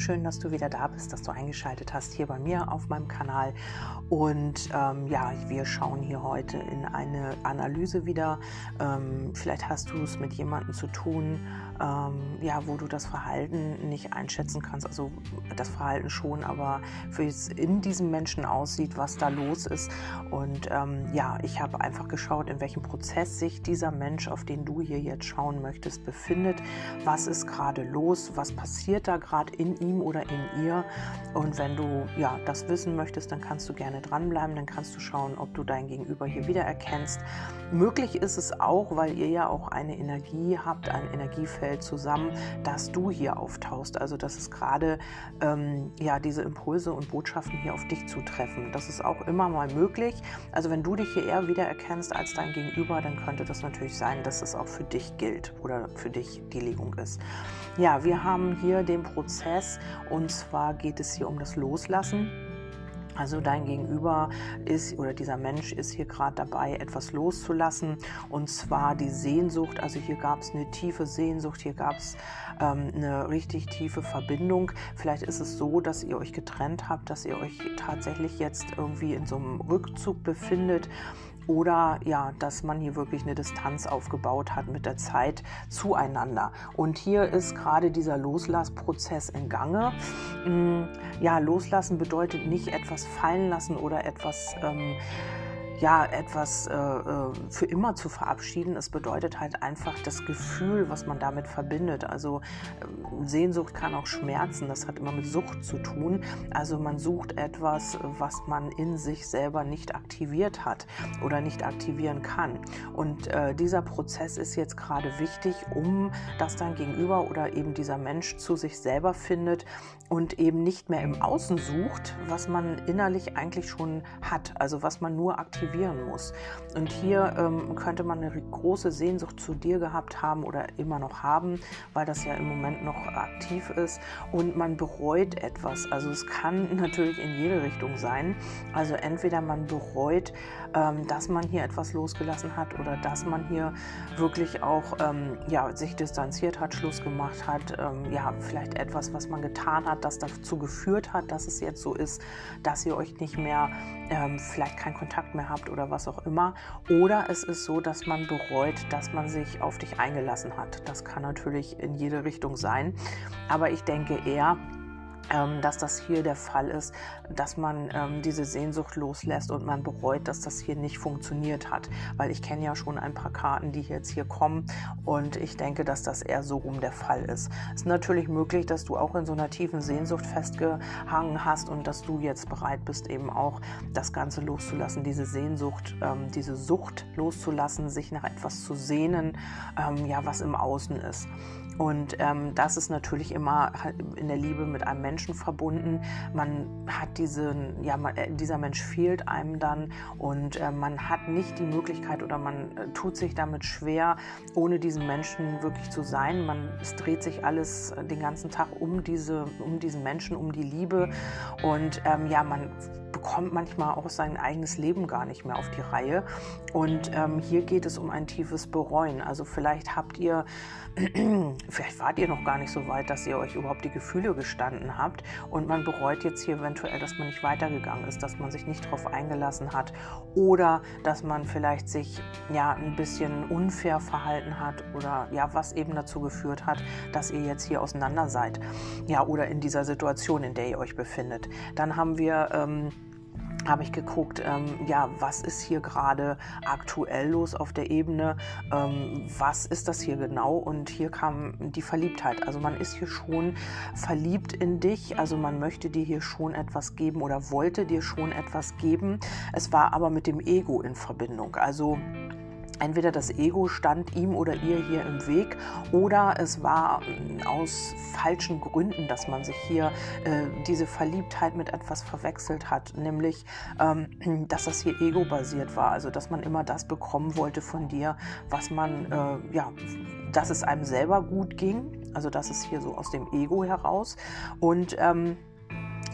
schön, dass du wieder da bist, dass du eingeschaltet hast hier bei mir auf meinem Kanal. Und ähm, ja, wir schauen hier heute in eine Analyse wieder. Ähm, vielleicht hast du es mit jemandem zu tun, ähm, ja, wo du das Verhalten nicht einschätzen kannst. Also das Verhalten schon, aber wie es in diesem Menschen aussieht, was da los ist. Und ähm, ja, ich habe einfach geschaut, in welchem Prozess sich dieser Mensch, auf den du hier jetzt schauen möchtest, befindet. Was ist gerade los? Was passiert da gerade in ihm oder in ihr? Und wenn du ja das wissen möchtest, dann kannst du gerne dranbleiben. Dann kannst du schauen, ob du dein Gegenüber hier wiedererkennst. Möglich ist es auch, weil ihr ja auch eine Energie habt, ein Energiefeld zusammen, dass du hier auftauchst. Also dass es gerade ähm, ja diese Impulse und Botschaften hier auf dich zutreffen. Das ist auch immer mal möglich. Also wenn du dich hier eher wiedererkennst als dein Gegenüber, dann könnte das natürlich sein, dass es auch für dich gilt oder für dich die Legung ist. Ja, wir haben hier den Prozess und zwar geht es hier um das Loslassen. Also dein Gegenüber ist oder dieser Mensch ist hier gerade dabei, etwas loszulassen. Und zwar die Sehnsucht. Also hier gab es eine tiefe Sehnsucht, hier gab es ähm, eine richtig tiefe Verbindung. Vielleicht ist es so, dass ihr euch getrennt habt, dass ihr euch tatsächlich jetzt irgendwie in so einem Rückzug befindet oder ja, dass man hier wirklich eine Distanz aufgebaut hat mit der Zeit zueinander. Und hier ist gerade dieser Loslassprozess in Gange. Mm, ja, loslassen bedeutet nicht etwas fallen lassen oder etwas ähm, ja, etwas äh, äh, für immer zu verabschieden. Es bedeutet halt einfach das Gefühl, was man damit verbindet. Also äh, Sehnsucht kann auch schmerzen, das hat immer mit Sucht zu tun. Also man sucht etwas, was man in sich selber nicht aktiviert hat oder nicht aktivieren kann. Und äh, dieser Prozess ist jetzt gerade wichtig, um dass dein Gegenüber oder eben dieser Mensch zu sich selber findet und eben nicht mehr im Außen sucht, was man innerlich eigentlich schon hat, also was man nur aktiviert aktivieren muss. Und hier ähm, könnte man eine große Sehnsucht zu dir gehabt haben oder immer noch haben, weil das ja im Moment noch aktiv ist und man bereut etwas. Also es kann natürlich in jede Richtung sein. Also entweder man bereut, dass man hier etwas losgelassen hat oder dass man hier wirklich auch ähm, ja, sich distanziert hat, Schluss gemacht hat, ähm, ja, vielleicht etwas, was man getan hat, das dazu geführt hat, dass es jetzt so ist, dass ihr euch nicht mehr, ähm, vielleicht keinen Kontakt mehr habt oder was auch immer. Oder es ist so, dass man bereut, dass man sich auf dich eingelassen hat. Das kann natürlich in jede Richtung sein. Aber ich denke eher, ähm, dass das hier der Fall ist, dass man ähm, diese Sehnsucht loslässt und man bereut, dass das hier nicht funktioniert hat. Weil ich kenne ja schon ein paar Karten, die jetzt hier kommen und ich denke, dass das eher so rum der Fall ist. Es ist natürlich möglich, dass du auch in so einer tiefen Sehnsucht festgehangen hast und dass du jetzt bereit bist, eben auch das Ganze loszulassen, diese Sehnsucht, ähm, diese Sucht loszulassen, sich nach etwas zu sehnen, ähm, ja, was im Außen ist. Und ähm, das ist natürlich immer in der Liebe mit einem Menschen verbunden. Man hat diesen, ja, man, äh, dieser Mensch fehlt einem dann und äh, man hat nicht die Möglichkeit oder man äh, tut sich damit schwer, ohne diesen Menschen wirklich zu sein. Man, es dreht sich alles äh, den ganzen Tag um, diese, um diesen Menschen, um die Liebe. Und ähm, ja, man bekommt manchmal auch sein eigenes Leben gar nicht mehr auf die Reihe. Und ähm, hier geht es um ein tiefes Bereuen. Also vielleicht habt ihr, vielleicht wart ihr noch gar nicht so weit, dass ihr euch überhaupt die Gefühle gestanden habt und man bereut jetzt hier eventuell, dass man nicht weitergegangen ist, dass man sich nicht darauf eingelassen hat oder dass man vielleicht sich ja ein bisschen unfair verhalten hat oder ja, was eben dazu geführt hat, dass ihr jetzt hier auseinander seid. Ja, oder in dieser Situation, in der ihr euch befindet. Dann haben wir ähm, habe ich geguckt, ähm, ja, was ist hier gerade aktuell los auf der Ebene, ähm, was ist das hier genau und hier kam die Verliebtheit. Also man ist hier schon verliebt in dich, also man möchte dir hier schon etwas geben oder wollte dir schon etwas geben. Es war aber mit dem Ego in Verbindung. Also Entweder das Ego stand ihm oder ihr hier im Weg oder es war ähm, aus falschen Gründen, dass man sich hier äh, diese Verliebtheit mit etwas verwechselt hat, nämlich ähm, dass das hier ego-basiert war, also dass man immer das bekommen wollte von dir, was man, äh, ja, dass es einem selber gut ging, also das ist hier so aus dem Ego heraus. Und ähm,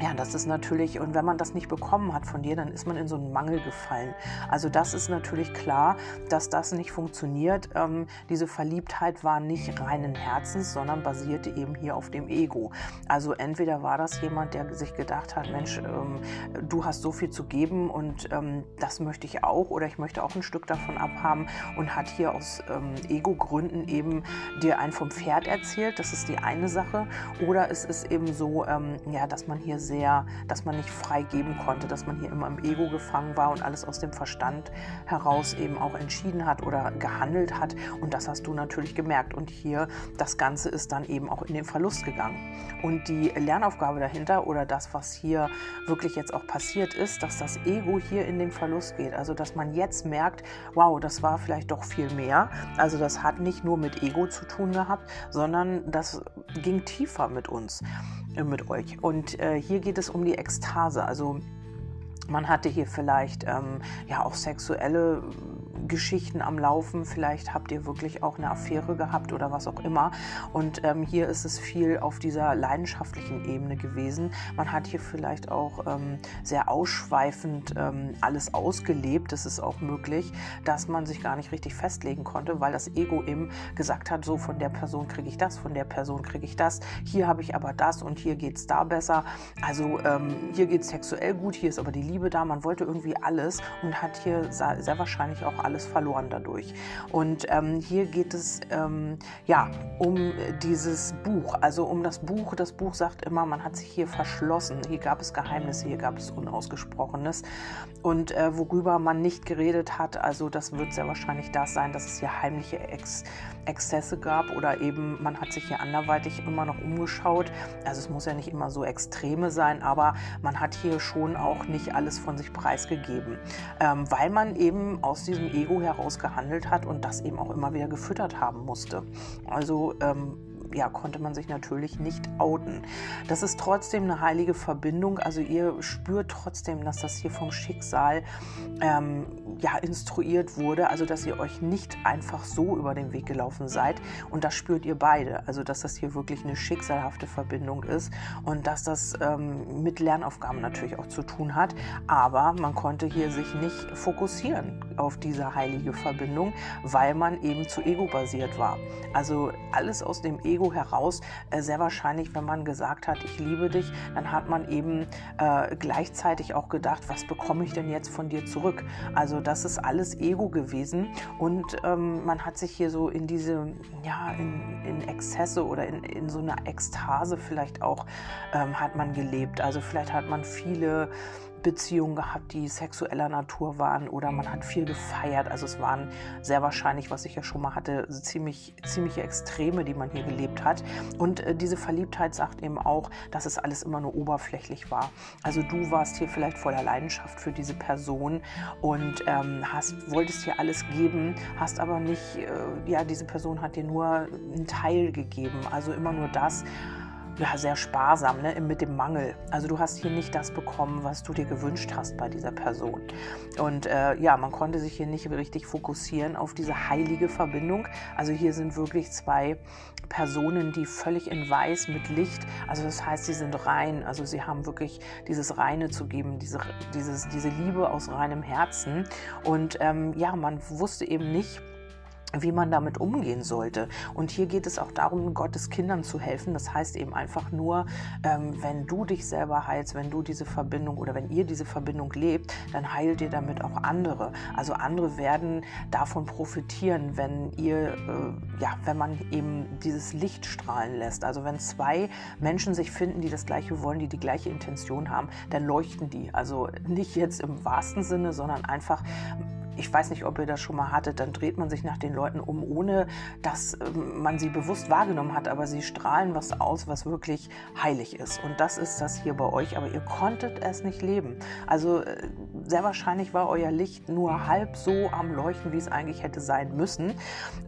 ja, das ist natürlich, und wenn man das nicht bekommen hat von dir, dann ist man in so einen Mangel gefallen. Also das ist natürlich klar, dass das nicht funktioniert. Ähm, diese Verliebtheit war nicht reinen Herzens, sondern basierte eben hier auf dem Ego. Also entweder war das jemand, der sich gedacht hat, Mensch, ähm, du hast so viel zu geben und ähm, das möchte ich auch oder ich möchte auch ein Stück davon abhaben und hat hier aus ähm, Ego-Gründen eben dir ein vom Pferd erzählt. Das ist die eine Sache. Oder es ist eben so, ähm, ja, dass man hier sehr, dass man nicht frei geben konnte, dass man hier immer im Ego gefangen war und alles aus dem Verstand heraus eben auch entschieden hat oder gehandelt hat. Und das hast du natürlich gemerkt. Und hier, das Ganze ist dann eben auch in den Verlust gegangen. Und die Lernaufgabe dahinter oder das, was hier wirklich jetzt auch passiert ist, dass das Ego hier in den Verlust geht. Also, dass man jetzt merkt, wow, das war vielleicht doch viel mehr. Also, das hat nicht nur mit Ego zu tun gehabt, sondern das ging tiefer mit uns. Äh, mit euch. Und äh, hier geht es um die Ekstase. Also man hatte hier vielleicht ähm, ja auch sexuelle Geschichten am Laufen. Vielleicht habt ihr wirklich auch eine Affäre gehabt oder was auch immer. Und ähm, hier ist es viel auf dieser leidenschaftlichen Ebene gewesen. Man hat hier vielleicht auch ähm, sehr ausschweifend ähm, alles ausgelebt. Es ist auch möglich, dass man sich gar nicht richtig festlegen konnte, weil das Ego eben gesagt hat, so von der Person kriege ich das, von der Person kriege ich das. Hier habe ich aber das und hier geht es da besser. Also ähm, hier geht es sexuell gut, hier ist aber die Liebe da. Man wollte irgendwie alles und hat hier sehr wahrscheinlich auch alles verloren dadurch. Und ähm, hier geht es ähm, ja um dieses Buch, also um das Buch. Das Buch sagt immer, man hat sich hier verschlossen. Hier gab es Geheimnisse, hier gab es Unausgesprochenes. Und äh, worüber man nicht geredet hat, also das wird sehr wahrscheinlich das sein, dass es hier heimliche Ex Exzesse gab oder eben man hat sich hier anderweitig immer noch umgeschaut. Also es muss ja nicht immer so extreme sein, aber man hat hier schon auch nicht alles von sich preisgegeben, ähm, weil man eben aus diesem Ego heraus gehandelt hat und das eben auch immer wieder gefüttert haben musste. Also ähm, ja, konnte man sich natürlich nicht outen. Das ist trotzdem eine heilige Verbindung. Also ihr spürt trotzdem, dass das hier vom Schicksal ähm, ja, instruiert wurde. Also dass ihr euch nicht einfach so über den Weg gelaufen seid. Und das spürt ihr beide. Also dass das hier wirklich eine schicksalhafte Verbindung ist und dass das ähm, mit Lernaufgaben natürlich auch zu tun hat. Aber man konnte hier sich nicht fokussieren auf diese heilige Verbindung, weil man eben zu ego basiert war. Also alles aus dem Ego Ego heraus äh, sehr wahrscheinlich, wenn man gesagt hat, ich liebe dich, dann hat man eben äh, gleichzeitig auch gedacht, was bekomme ich denn jetzt von dir zurück? Also das ist alles Ego gewesen und ähm, man hat sich hier so in diese, ja, in, in Exzesse oder in, in so eine Ekstase vielleicht auch ähm, hat man gelebt. Also vielleicht hat man viele Beziehungen gehabt, die sexueller Natur waren oder man hat viel gefeiert. Also es waren sehr wahrscheinlich, was ich ja schon mal hatte, ziemlich, ziemliche Extreme, die man hier gelebt hat. Und äh, diese Verliebtheit sagt eben auch, dass es alles immer nur oberflächlich war. Also du warst hier vielleicht voller Leidenschaft für diese Person und ähm, hast, wolltest hier alles geben, hast aber nicht, äh, ja, diese Person hat dir nur einen Teil gegeben. Also immer nur das, ja, sehr sparsam ne, mit dem Mangel. Also du hast hier nicht das bekommen, was du dir gewünscht hast bei dieser Person. Und äh, ja, man konnte sich hier nicht richtig fokussieren auf diese heilige Verbindung. Also hier sind wirklich zwei Personen, die völlig in Weiß mit Licht, also das heißt, sie sind rein, also sie haben wirklich dieses Reine zu geben, diese, dieses, diese Liebe aus reinem Herzen. Und ähm, ja, man wusste eben nicht, wie man damit umgehen sollte. Und hier geht es auch darum, Gottes Kindern zu helfen. Das heißt eben einfach nur, ähm, wenn du dich selber heilst, wenn du diese Verbindung oder wenn ihr diese Verbindung lebt, dann heilt ihr damit auch andere. Also andere werden davon profitieren, wenn ihr, äh, ja, wenn man eben dieses Licht strahlen lässt. Also wenn zwei Menschen sich finden, die das Gleiche wollen, die die gleiche Intention haben, dann leuchten die. Also nicht jetzt im wahrsten Sinne, sondern einfach ich weiß nicht, ob ihr das schon mal hattet, dann dreht man sich nach den Leuten um, ohne dass ähm, man sie bewusst wahrgenommen hat, aber sie strahlen was aus, was wirklich heilig ist. Und das ist das hier bei euch, aber ihr konntet es nicht leben. Also äh, sehr wahrscheinlich war euer Licht nur halb so am Leuchten, wie es eigentlich hätte sein müssen.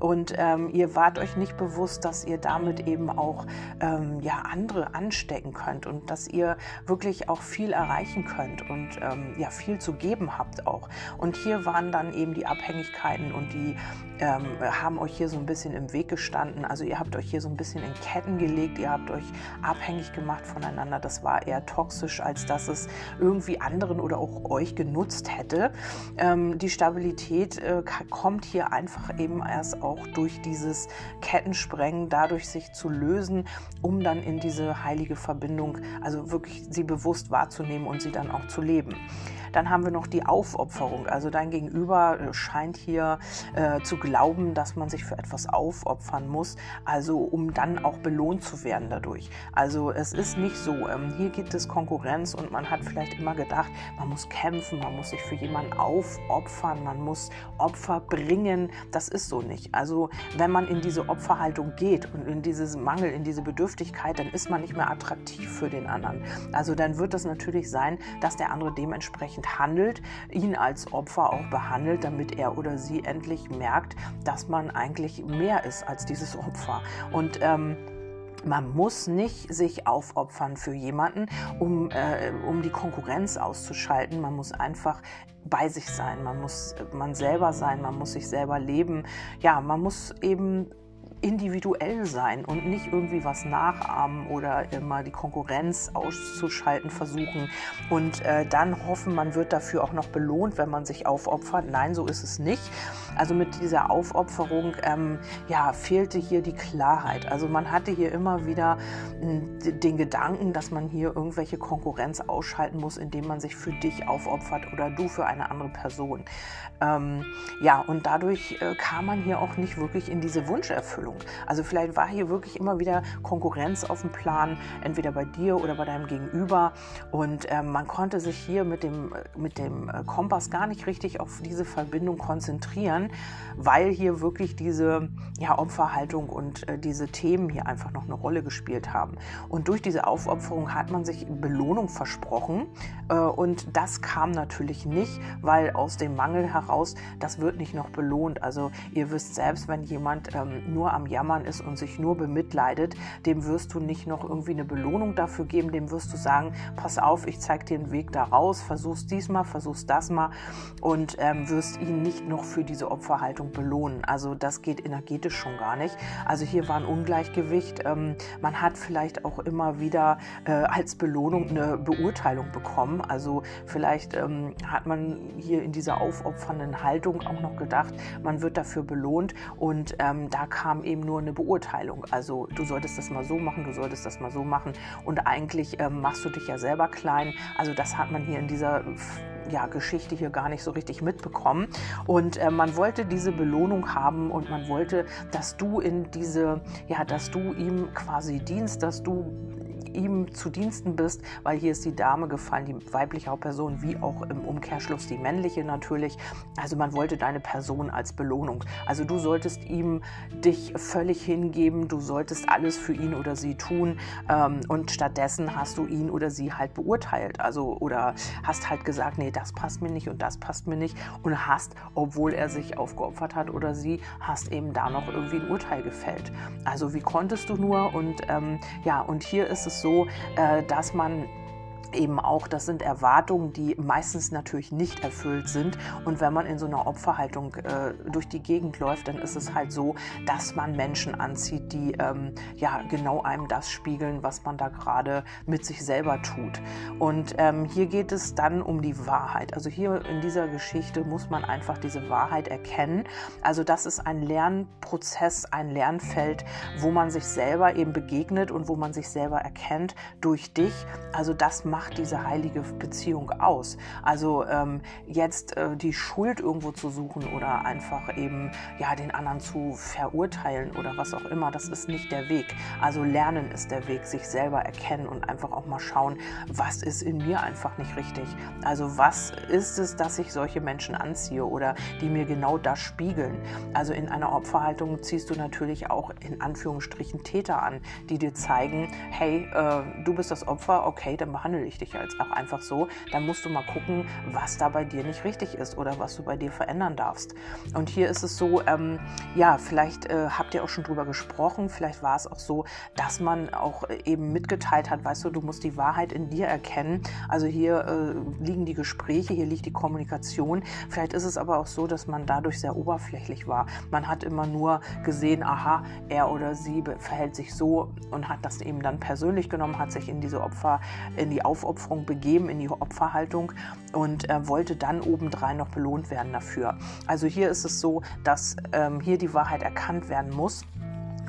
Und ähm, ihr wart euch nicht bewusst, dass ihr damit eben auch ähm, ja, andere anstecken könnt und dass ihr wirklich auch viel erreichen könnt und ähm, ja, viel zu geben habt auch. Und hier waren da dann eben die Abhängigkeiten und die ähm, haben euch hier so ein bisschen im Weg gestanden. Also ihr habt euch hier so ein bisschen in Ketten gelegt, ihr habt euch abhängig gemacht voneinander. Das war eher toxisch, als dass es irgendwie anderen oder auch euch genutzt hätte. Ähm, die Stabilität äh, kommt hier einfach eben erst auch durch dieses Kettensprengen, dadurch sich zu lösen, um dann in diese heilige Verbindung, also wirklich sie bewusst wahrzunehmen und sie dann auch zu leben. Dann haben wir noch die Aufopferung. Also dein Gegenüber äh, scheint hier äh, zu glauben, dass man sich für etwas aufopfern muss, also um dann auch belohnt zu werden dadurch. Also es ist nicht so. Ähm, hier gibt es Konkurrenz und man hat vielleicht immer gedacht, man muss kämpfen, man muss sich für jemanden aufopfern, man muss Opfer bringen. Das ist so nicht. Also wenn man in diese Opferhaltung geht und in dieses Mangel, in diese Bedürftigkeit, dann ist man nicht mehr attraktiv für den anderen. Also dann wird es natürlich sein, dass der andere dementsprechend entsprechend handelt, ihn als Opfer auch behandelt, damit er oder sie endlich merkt, dass man eigentlich mehr ist als dieses Opfer. Und ähm, man muss nicht sich aufopfern für jemanden, um, äh, um die Konkurrenz auszuschalten. Man muss einfach bei sich sein. Man muss man selber sein. Man muss sich selber leben. Ja, man muss eben individuell sein und nicht irgendwie was nachahmen oder immer die Konkurrenz auszuschalten versuchen und äh, dann hoffen, man wird dafür auch noch belohnt, wenn man sich aufopfert. Nein, so ist es nicht. Also mit dieser Aufopferung ähm, ja, fehlte hier die Klarheit. Also man hatte hier immer wieder hm, den Gedanken, dass man hier irgendwelche Konkurrenz ausschalten muss, indem man sich für dich aufopfert oder du für eine andere Person. Ähm, ja, und dadurch äh, kam man hier auch nicht wirklich in diese Wunscherfüllung. Also vielleicht war hier wirklich immer wieder Konkurrenz auf dem Plan, entweder bei dir oder bei deinem Gegenüber. Und ähm, man konnte sich hier mit dem, mit dem äh, Kompass gar nicht richtig auf diese Verbindung konzentrieren, weil hier wirklich diese ja, Opferhaltung und äh, diese Themen hier einfach noch eine Rolle gespielt haben. Und durch diese Aufopferung hat man sich Belohnung versprochen. Äh, und das kam natürlich nicht, weil aus dem Mangel heraus, das wird nicht noch belohnt. Also ihr wisst selbst, wenn jemand ähm, nur am Jammern ist und sich nur bemitleidet, dem wirst du nicht noch irgendwie eine Belohnung dafür geben, dem wirst du sagen, pass auf, ich zeige dir einen Weg da raus, versuch's diesmal, versuch's das mal und ähm, wirst ihn nicht noch für diese Opferhaltung belohnen. Also das geht energetisch schon gar nicht. Also hier war ein Ungleichgewicht. Ähm, man hat vielleicht auch immer wieder äh, als Belohnung eine Beurteilung bekommen. Also vielleicht ähm, hat man hier in dieser aufopfernden Haltung auch noch gedacht, man wird dafür belohnt und ähm, da kam eben nur eine Beurteilung. Also du solltest das mal so machen, du solltest das mal so machen und eigentlich machst du dich ja selber klein. Also das hat man hier in dieser ja, Geschichte hier gar nicht so richtig mitbekommen. Und äh, man wollte diese Belohnung haben und man wollte, dass du in diese, ja, dass du ihm quasi dienst, dass du ihm zu Diensten bist, weil hier ist die Dame gefallen, die weibliche Hauptperson, wie auch im Umkehrschluss die männliche natürlich. Also man wollte deine Person als Belohnung. Also du solltest ihm dich völlig hingeben, du solltest alles für ihn oder sie tun ähm, und stattdessen hast du ihn oder sie halt beurteilt. Also oder hast halt gesagt, nee, das passt mir nicht und das passt mir nicht und hast, obwohl er sich aufgeopfert hat oder sie, hast eben da noch irgendwie ein Urteil gefällt. Also wie konntest du nur und ähm, ja, und hier ist es so, äh, dass man eben auch, das sind Erwartungen, die meistens natürlich nicht erfüllt sind. Und wenn man in so einer Opferhaltung äh, durch die Gegend läuft, dann ist es halt so, dass man Menschen anzieht, die ähm, ja genau einem das spiegeln, was man da gerade mit sich selber tut. Und ähm, hier geht es dann um die Wahrheit. Also hier in dieser Geschichte muss man einfach diese Wahrheit erkennen. Also das ist ein Lernprozess, ein Lernfeld, wo man sich selber eben begegnet und wo man sich selber erkennt durch dich. Also das macht macht diese heilige Beziehung aus? Also ähm, jetzt äh, die Schuld irgendwo zu suchen oder einfach eben ja den anderen zu verurteilen oder was auch immer, das ist nicht der Weg. Also lernen ist der Weg, sich selber erkennen und einfach auch mal schauen, was ist in mir einfach nicht richtig. Also was ist es, dass ich solche Menschen anziehe oder die mir genau das spiegeln? Also in einer Opferhaltung ziehst du natürlich auch in Anführungsstrichen Täter an, die dir zeigen, hey, äh, du bist das Opfer, okay, dann behandle ich dich jetzt auch einfach so, dann musst du mal gucken, was da bei dir nicht richtig ist oder was du bei dir verändern darfst. Und hier ist es so, ähm, ja, vielleicht äh, habt ihr auch schon drüber gesprochen, vielleicht war es auch so, dass man auch eben mitgeteilt hat, weißt du, du musst die Wahrheit in dir erkennen. Also hier äh, liegen die Gespräche, hier liegt die Kommunikation. Vielleicht ist es aber auch so, dass man dadurch sehr oberflächlich war. Man hat immer nur gesehen, aha, er oder sie verhält sich so und hat das eben dann persönlich genommen, hat sich in diese Opfer, in die Aufopferung begeben, in die Opferhaltung und äh, wollte dann obendrein noch belohnt werden dafür. Also hier ist es so, dass ähm, hier die Wahrheit erkannt werden muss.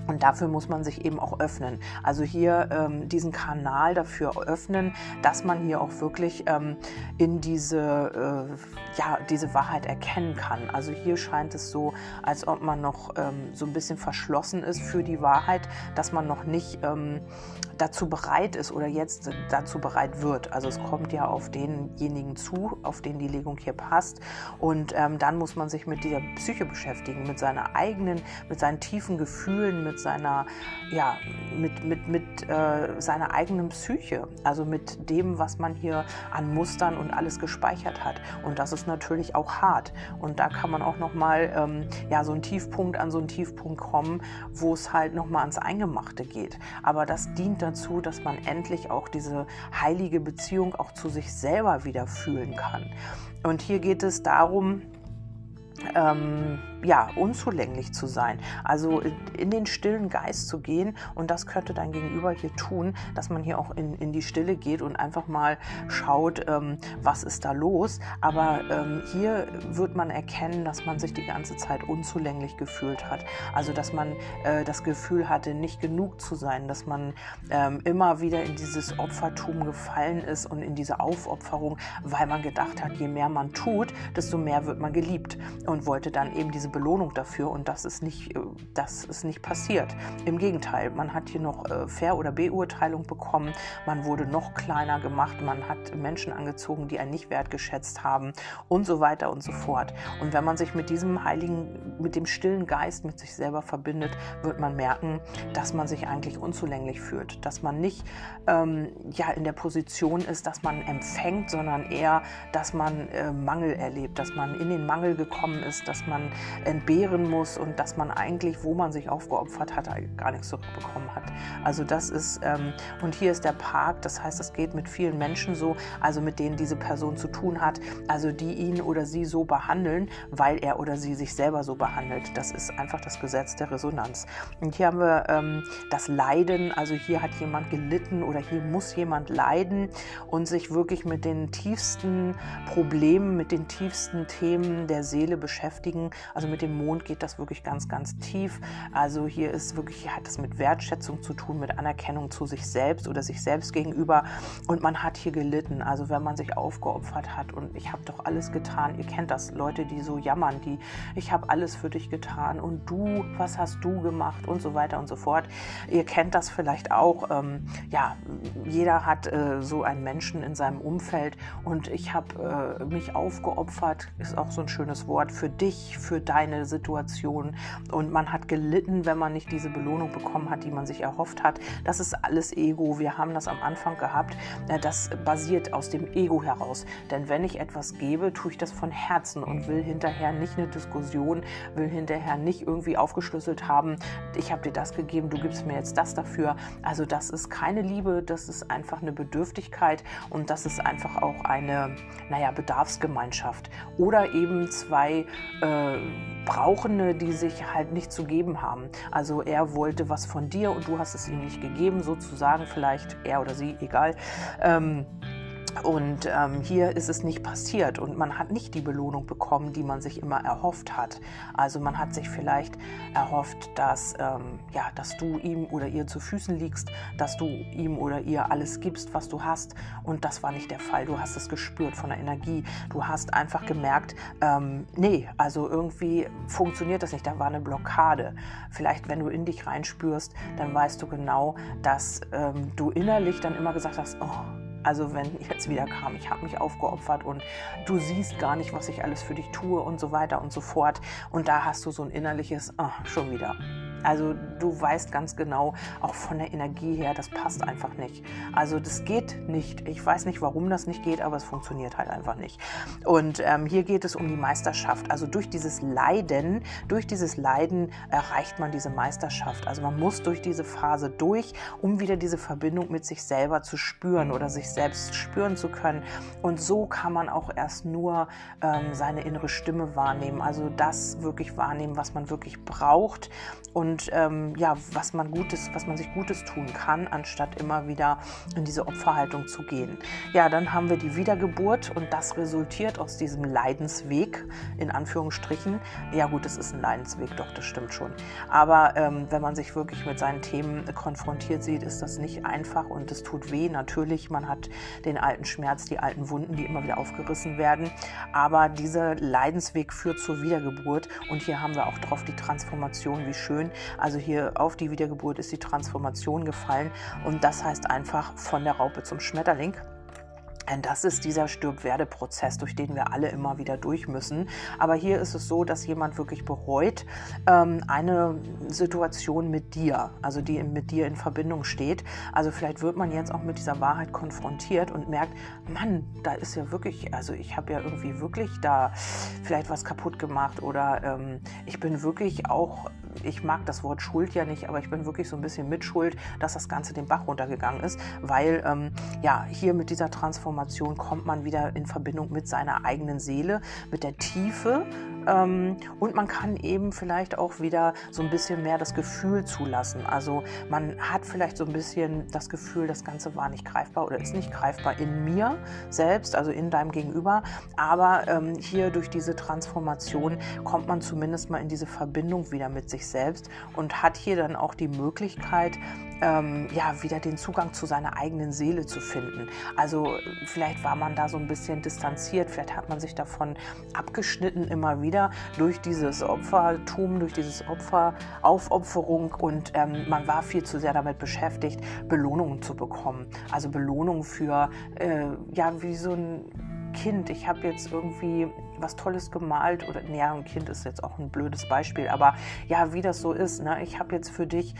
Und dafür muss man sich eben auch öffnen. Also hier ähm, diesen Kanal dafür öffnen, dass man hier auch wirklich ähm, in diese, äh, ja, diese Wahrheit erkennen kann. Also hier scheint es so, als ob man noch ähm, so ein bisschen verschlossen ist für die Wahrheit, dass man noch nicht ähm, dazu bereit ist oder jetzt dazu bereit wird. Also es kommt ja auf denjenigen zu, auf den die Legung hier passt. Und ähm, dann muss man sich mit dieser Psyche beschäftigen, mit seiner eigenen, mit seinen tiefen Gefühlen, mit seiner, ja, mit, mit, mit äh, seiner eigenen Psyche. Also mit dem, was man hier an Mustern und alles gespeichert hat. Und das ist natürlich auch hart. Und da kann man auch nochmal ähm, ja, so einen Tiefpunkt an so einen Tiefpunkt kommen, wo es halt nochmal ans Eingemachte geht. Aber das dient dazu, dass man endlich auch diese heilige Beziehung auch zu sich selber wieder fühlen kann. Und hier geht es darum, ähm, ja, unzulänglich zu sein. Also in den stillen Geist zu gehen und das könnte dein Gegenüber hier tun, dass man hier auch in, in die Stille geht und einfach mal schaut, ähm, was ist da los. Aber ähm, hier wird man erkennen, dass man sich die ganze Zeit unzulänglich gefühlt hat. Also dass man äh, das Gefühl hatte, nicht genug zu sein, dass man ähm, immer wieder in dieses Opfertum gefallen ist und in diese Aufopferung, weil man gedacht hat, je mehr man tut, desto mehr wird man geliebt und wollte dann eben diese Belohnung dafür und das ist nicht, äh, das ist nicht passiert. Im Gegenteil, man hat hier noch äh, Fair- oder Beurteilung bekommen, man wurde noch kleiner gemacht, man hat Menschen angezogen, die einen nicht wertgeschätzt haben und so weiter und so fort. Und wenn man sich mit diesem heiligen, mit dem stillen Geist mit sich selber verbindet, wird man merken, dass man sich eigentlich unzulänglich fühlt, dass man nicht ähm, ja, in der Position ist, dass man empfängt, sondern eher, dass man äh, Mangel erlebt, dass man in den Mangel gekommen ist, dass man entbehren muss und dass man eigentlich, wo man sich aufgeopfert hat, gar nichts zurückbekommen hat. Also das ist, ähm, und hier ist der Park, das heißt, es geht mit vielen Menschen so, also mit denen diese Person zu tun hat, also die ihn oder sie so behandeln, weil er oder sie sich selber so behandelt. Das ist einfach das Gesetz der Resonanz. Und hier haben wir ähm, das Leiden, also hier hat jemand gelitten oder hier muss jemand leiden und sich wirklich mit den tiefsten Problemen, mit den tiefsten Themen der Seele beschäftigen. Also mit dem Mond geht das wirklich ganz, ganz tief. Also hier ist wirklich, hat das mit Wertschätzung zu tun, mit Anerkennung zu sich selbst oder sich selbst gegenüber. Und man hat hier gelitten. Also wenn man sich aufgeopfert hat und ich habe doch alles getan. Ihr kennt das, Leute, die so jammern, die ich habe alles für dich getan und du, was hast du gemacht und so weiter und so fort. Ihr kennt das vielleicht auch. Ähm, ja, jeder hat äh, so einen Menschen in seinem Umfeld und ich habe äh, mich aufgeopfert, ist auch so ein schönes Wort, für dich, für deine Situation. Und man hat gelitten, wenn man nicht diese Belohnung bekommen hat, die man sich erhofft hat. Das ist alles Ego. Wir haben das am Anfang gehabt. Das basiert aus dem Ego heraus. Denn wenn ich etwas gebe, tue ich das von Herzen und will hinterher nicht eine Diskussion, will hinterher nicht irgendwie aufgeschlüsselt haben, ich habe dir das gegeben, du gibst mir jetzt das dafür. Also das ist keine Liebe, das ist einfach eine Bedürftigkeit und das ist einfach auch eine, naja, Bedarfsgemeinschaft. Oder eben zwei äh, Brauchende, die sich halt nicht zu geben haben. Also er wollte was von dir und du hast es ihm nicht gegeben, sozusagen, vielleicht er oder sie, egal. Ähm, und ähm, hier ist es nicht passiert und man hat nicht die Belohnung bekommen, die man sich immer erhofft hat. Also man hat sich vielleicht erhofft, dass, ähm, ja, dass du ihm oder ihr zu Füßen liegst, dass du ihm oder ihr alles gibst, was du hast. Und das war nicht der Fall. Du hast es gespürt von der Energie. Du hast einfach gemerkt, ähm, nee, also irgendwie funktioniert das nicht. Da war eine Blockade. Vielleicht, wenn du in dich reinspürst, dann weißt du genau, dass ähm, du innerlich dann immer gesagt hast, oh, also wenn jetzt wieder kam, ich habe mich aufgeopfert und du siehst gar nicht, was ich alles für dich tue und so weiter und so fort. Und da hast du so ein innerliches, oh, schon wieder. Also du weißt ganz genau, auch von der Energie her, das passt einfach nicht. Also das geht nicht. Ich weiß nicht, warum das nicht geht, aber es funktioniert halt einfach nicht. Und ähm, hier geht es um die Meisterschaft. Also durch dieses Leiden, durch dieses Leiden erreicht man diese Meisterschaft. Also man muss durch diese Phase durch, um wieder diese Verbindung mit sich selber zu spüren oder sich selbst spüren zu können. Und so kann man auch erst nur ähm, seine innere Stimme wahrnehmen. Also das wirklich wahrnehmen, was man wirklich braucht und ähm, ja, was man Gutes, was man sich Gutes tun kann, anstatt immer wieder in diese Opferhaltung zu gehen. Ja, dann haben wir die Wiedergeburt und das resultiert aus diesem Leidensweg, in Anführungsstrichen. Ja gut, es ist ein Leidensweg, doch, das stimmt schon. Aber ähm, wenn man sich wirklich mit seinen Themen konfrontiert sieht, ist das nicht einfach und es tut weh. Natürlich, man hat den alten Schmerz, die alten Wunden, die immer wieder aufgerissen werden. Aber dieser Leidensweg führt zur Wiedergeburt und hier haben wir auch drauf die Transformation, wie schön. Also hier auf die Wiedergeburt ist die Transformation gefallen und das heißt einfach von der Raupe zum Schmetterling. Denn das ist dieser Stirb-Werde-Prozess, durch den wir alle immer wieder durch müssen. Aber hier ist es so, dass jemand wirklich bereut ähm, eine Situation mit dir, also die mit dir in Verbindung steht. Also vielleicht wird man jetzt auch mit dieser Wahrheit konfrontiert und merkt, Mann, da ist ja wirklich, also ich habe ja irgendwie wirklich da vielleicht was kaputt gemacht oder ähm, ich bin wirklich auch ich mag das Wort Schuld ja nicht, aber ich bin wirklich so ein bisschen mitschuld, dass das Ganze den Bach runtergegangen ist, weil ähm, ja, hier mit dieser Transformation kommt man wieder in Verbindung mit seiner eigenen Seele, mit der Tiefe und man kann eben vielleicht auch wieder so ein bisschen mehr das Gefühl zulassen. Also man hat vielleicht so ein bisschen das Gefühl, das Ganze war nicht greifbar oder ist nicht greifbar in mir selbst, also in deinem Gegenüber, aber ähm, hier durch diese Transformation kommt man zumindest mal in diese Verbindung wieder mit sich selbst und hat hier dann auch die Möglichkeit, ähm, ja, wieder den Zugang zu seiner eigenen Seele zu finden. Also vielleicht war man da so ein bisschen distanziert, vielleicht hat man sich davon abgeschnitten immer wieder durch dieses Opfertum, durch dieses Opfer, Aufopferung und ähm, man war viel zu sehr damit beschäftigt, Belohnungen zu bekommen. Also Belohnungen für, äh, ja, wie so ein Kind, ich habe jetzt irgendwie was Tolles gemalt oder, naja, ein Kind ist jetzt auch ein blödes Beispiel, aber ja, wie das so ist, ne? ich habe jetzt für dich,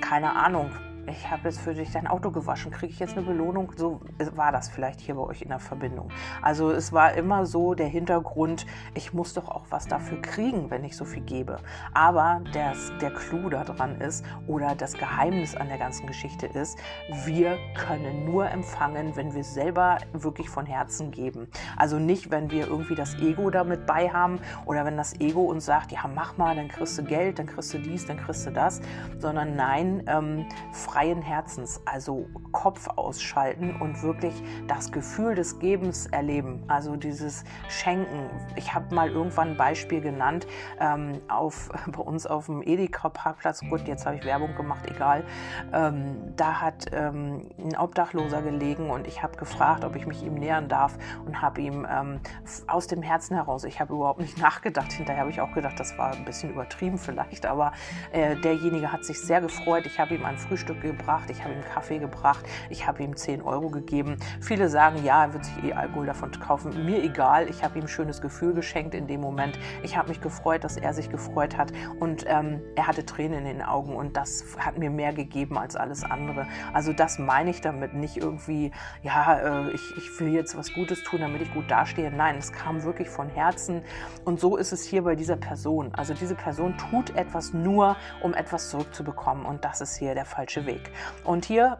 keine Ahnung, ich habe jetzt für dich dein Auto gewaschen, kriege ich jetzt eine Belohnung? So war das vielleicht hier bei euch in der Verbindung. Also es war immer so der Hintergrund, ich muss doch auch was dafür kriegen, wenn ich so viel gebe. Aber das, der Clou daran ist oder das Geheimnis an der ganzen Geschichte ist, wir können nur empfangen, wenn wir selber wirklich von Herzen geben. Also nicht, wenn wir irgendwie das Ego damit bei haben oder wenn das Ego uns sagt, ja mach mal, dann kriegst du Geld, dann kriegst du dies, dann kriegst du das, sondern nein, ähm, freien Herzens, also Kopf ausschalten und wirklich das Gefühl des Gebens erleben, also dieses Schenken. Ich habe mal irgendwann ein Beispiel genannt ähm, auf, bei uns auf dem Edeka-Parkplatz. Gut, jetzt habe ich Werbung gemacht, egal. Ähm, da hat ähm, ein Obdachloser gelegen und ich habe gefragt, ob ich mich ihm nähern darf und habe ihm ähm, aus dem Herzen heraus, ich habe überhaupt nicht nachgedacht. Hinterher habe ich auch gedacht, das war ein bisschen übertrieben vielleicht, aber äh, derjenige hat sich sehr gefreut. Ich habe ihm ein Frühstück gebracht, ich habe ihm Kaffee gebracht, ich habe ihm 10 Euro gegeben. Viele sagen, ja, er wird sich eh Alkohol davon kaufen. Mir egal, ich habe ihm ein schönes Gefühl geschenkt in dem Moment. Ich habe mich gefreut, dass er sich gefreut hat und ähm, er hatte Tränen in den Augen und das hat mir mehr gegeben als alles andere. Also das meine ich damit, nicht irgendwie, ja, äh, ich, ich will jetzt was Gutes tun, damit ich gut dastehe. Nein, es kam wirklich von Herzen und so ist es hier bei dieser Person. Also diese Person tut etwas nur, um etwas zurückzubekommen und das ist hier der falsche Weg. Weg. Und hier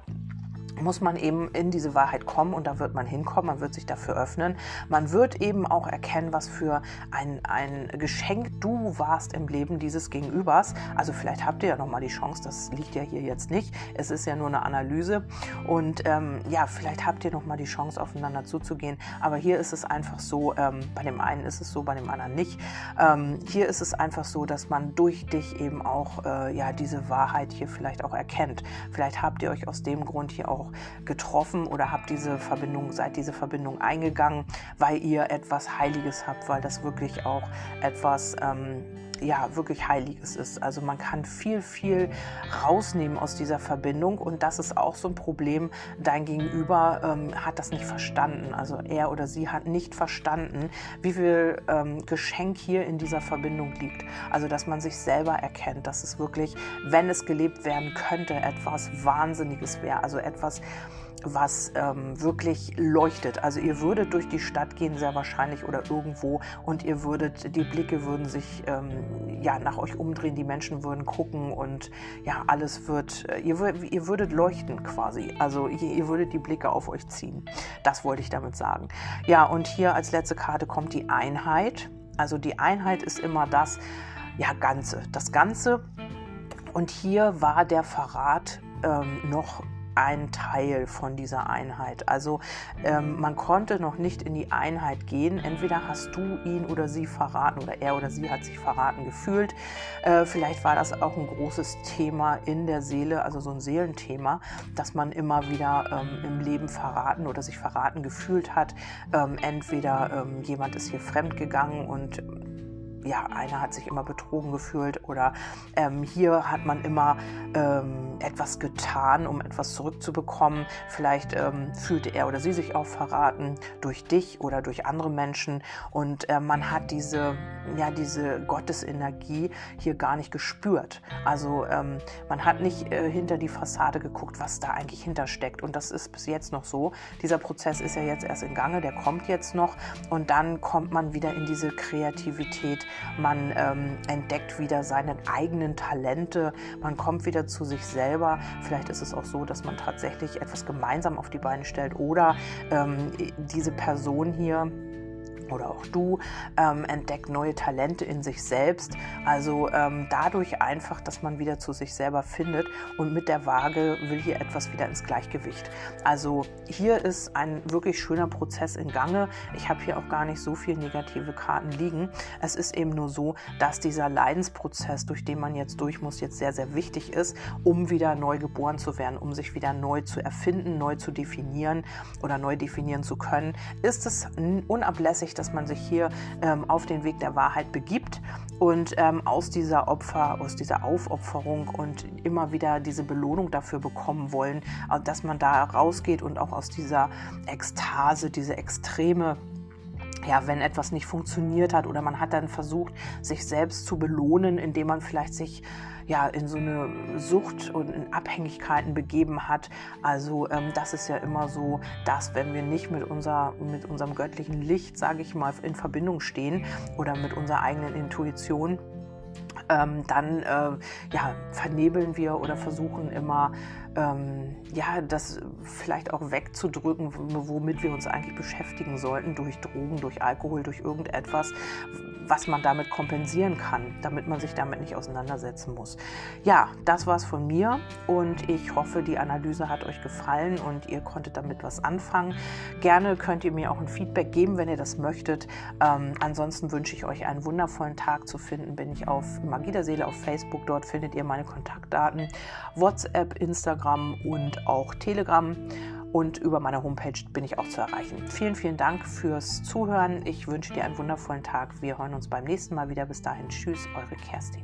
muss man eben in diese Wahrheit kommen und da wird man hinkommen, man wird sich dafür öffnen. Man wird eben auch erkennen, was für ein, ein Geschenk du warst im Leben dieses Gegenübers. Also vielleicht habt ihr ja nochmal die Chance, das liegt ja hier jetzt nicht. Es ist ja nur eine Analyse und ähm, ja, vielleicht habt ihr nochmal die Chance, aufeinander zuzugehen. Aber hier ist es einfach so, ähm, bei dem einen ist es so, bei dem anderen nicht. Ähm, hier ist es einfach so, dass man durch dich eben auch äh, ja, diese Wahrheit hier vielleicht auch erkennt. Vielleicht habt ihr euch aus dem Grund hier auch getroffen oder habt diese Verbindung, seid diese Verbindung eingegangen, weil ihr etwas Heiliges habt, weil das wirklich auch etwas ähm, ja wirklich Heiliges ist. Also man kann viel, viel rausnehmen aus dieser Verbindung und das ist auch so ein Problem. Dein Gegenüber ähm, hat das nicht verstanden. Also er oder sie hat nicht verstanden, wie viel ähm, Geschenk hier in dieser Verbindung liegt. Also dass man sich selber erkennt, dass es wirklich, wenn es gelebt werden könnte, etwas Wahnsinniges wäre. Also etwas, was ähm, wirklich leuchtet. Also ihr würdet durch die Stadt gehen, sehr wahrscheinlich oder irgendwo und ihr würdet, die Blicke würden sich ähm, ja nach euch umdrehen, die Menschen würden gucken und ja, alles wird, äh, ihr, ihr würdet leuchten quasi. Also ihr, ihr würdet die Blicke auf euch ziehen. Das wollte ich damit sagen. Ja, und hier als letzte Karte kommt die Einheit. Also die Einheit ist immer das, ja, Ganze. Das Ganze. Und hier war der Verrat ähm, noch ein Teil von dieser Einheit. Also ähm, man konnte noch nicht in die Einheit gehen. Entweder hast du ihn oder sie verraten oder er oder sie hat sich verraten gefühlt. Äh, vielleicht war das auch ein großes Thema in der Seele, also so ein Seelenthema, dass man immer wieder ähm, im Leben verraten oder sich verraten gefühlt hat. Ähm, entweder ähm, jemand ist hier fremd gegangen und ja, einer hat sich immer betrogen gefühlt oder ähm, hier hat man immer ähm, etwas getan, um etwas zurückzubekommen. Vielleicht ähm, fühlte er oder sie sich auch verraten durch dich oder durch andere Menschen und äh, man hat diese, ja, diese Gottesenergie hier gar nicht gespürt. Also ähm, man hat nicht äh, hinter die Fassade geguckt, was da eigentlich hintersteckt und das ist bis jetzt noch so. Dieser Prozess ist ja jetzt erst in Gange, der kommt jetzt noch und dann kommt man wieder in diese Kreativität man ähm, entdeckt wieder seine eigenen Talente, man kommt wieder zu sich selber. Vielleicht ist es auch so, dass man tatsächlich etwas gemeinsam auf die Beine stellt oder ähm, diese Person hier, oder auch du ähm, entdeckt neue Talente in sich selbst. Also ähm, dadurch einfach, dass man wieder zu sich selber findet und mit der Waage will hier etwas wieder ins Gleichgewicht. Also hier ist ein wirklich schöner Prozess in Gange. Ich habe hier auch gar nicht so viele negative Karten liegen. Es ist eben nur so, dass dieser Leidensprozess, durch den man jetzt durch muss, jetzt sehr, sehr wichtig ist, um wieder neu geboren zu werden, um sich wieder neu zu erfinden, neu zu definieren oder neu definieren zu können, ist es unablässig, dass dass man sich hier ähm, auf den Weg der Wahrheit begibt und ähm, aus dieser Opfer, aus dieser Aufopferung und immer wieder diese Belohnung dafür bekommen wollen, äh, dass man da rausgeht und auch aus dieser Ekstase, diese extreme ja, wenn etwas nicht funktioniert hat oder man hat dann versucht, sich selbst zu belohnen, indem man vielleicht sich ja in so eine Sucht und in Abhängigkeiten begeben hat. Also ähm, das ist ja immer so, dass wenn wir nicht mit, unser, mit unserem göttlichen Licht, sage ich mal, in Verbindung stehen oder mit unserer eigenen Intuition, ähm, dann äh, ja, vernebeln wir oder versuchen immer ähm, ja, das vielleicht auch wegzudrücken, womit wir uns eigentlich beschäftigen sollten, durch Drogen, durch Alkohol, durch irgendetwas, was man damit kompensieren kann, damit man sich damit nicht auseinandersetzen muss. Ja, das war's von mir und ich hoffe, die Analyse hat euch gefallen und ihr konntet damit was anfangen. Gerne könnt ihr mir auch ein Feedback geben, wenn ihr das möchtet. Ähm, ansonsten wünsche ich euch einen wundervollen Tag zu finden. Bin ich auf Magie der Seele auf Facebook, dort findet ihr meine Kontaktdaten, WhatsApp, Instagram Instagram und auch Telegram. Instagram und über meine Homepage bin ich auch zu erreichen. Vielen, vielen Dank fürs Zuhören. Ich wünsche dir einen wundervollen Tag. Wir hören uns beim nächsten Mal wieder. Bis dahin, tschüss, eure Kerstin.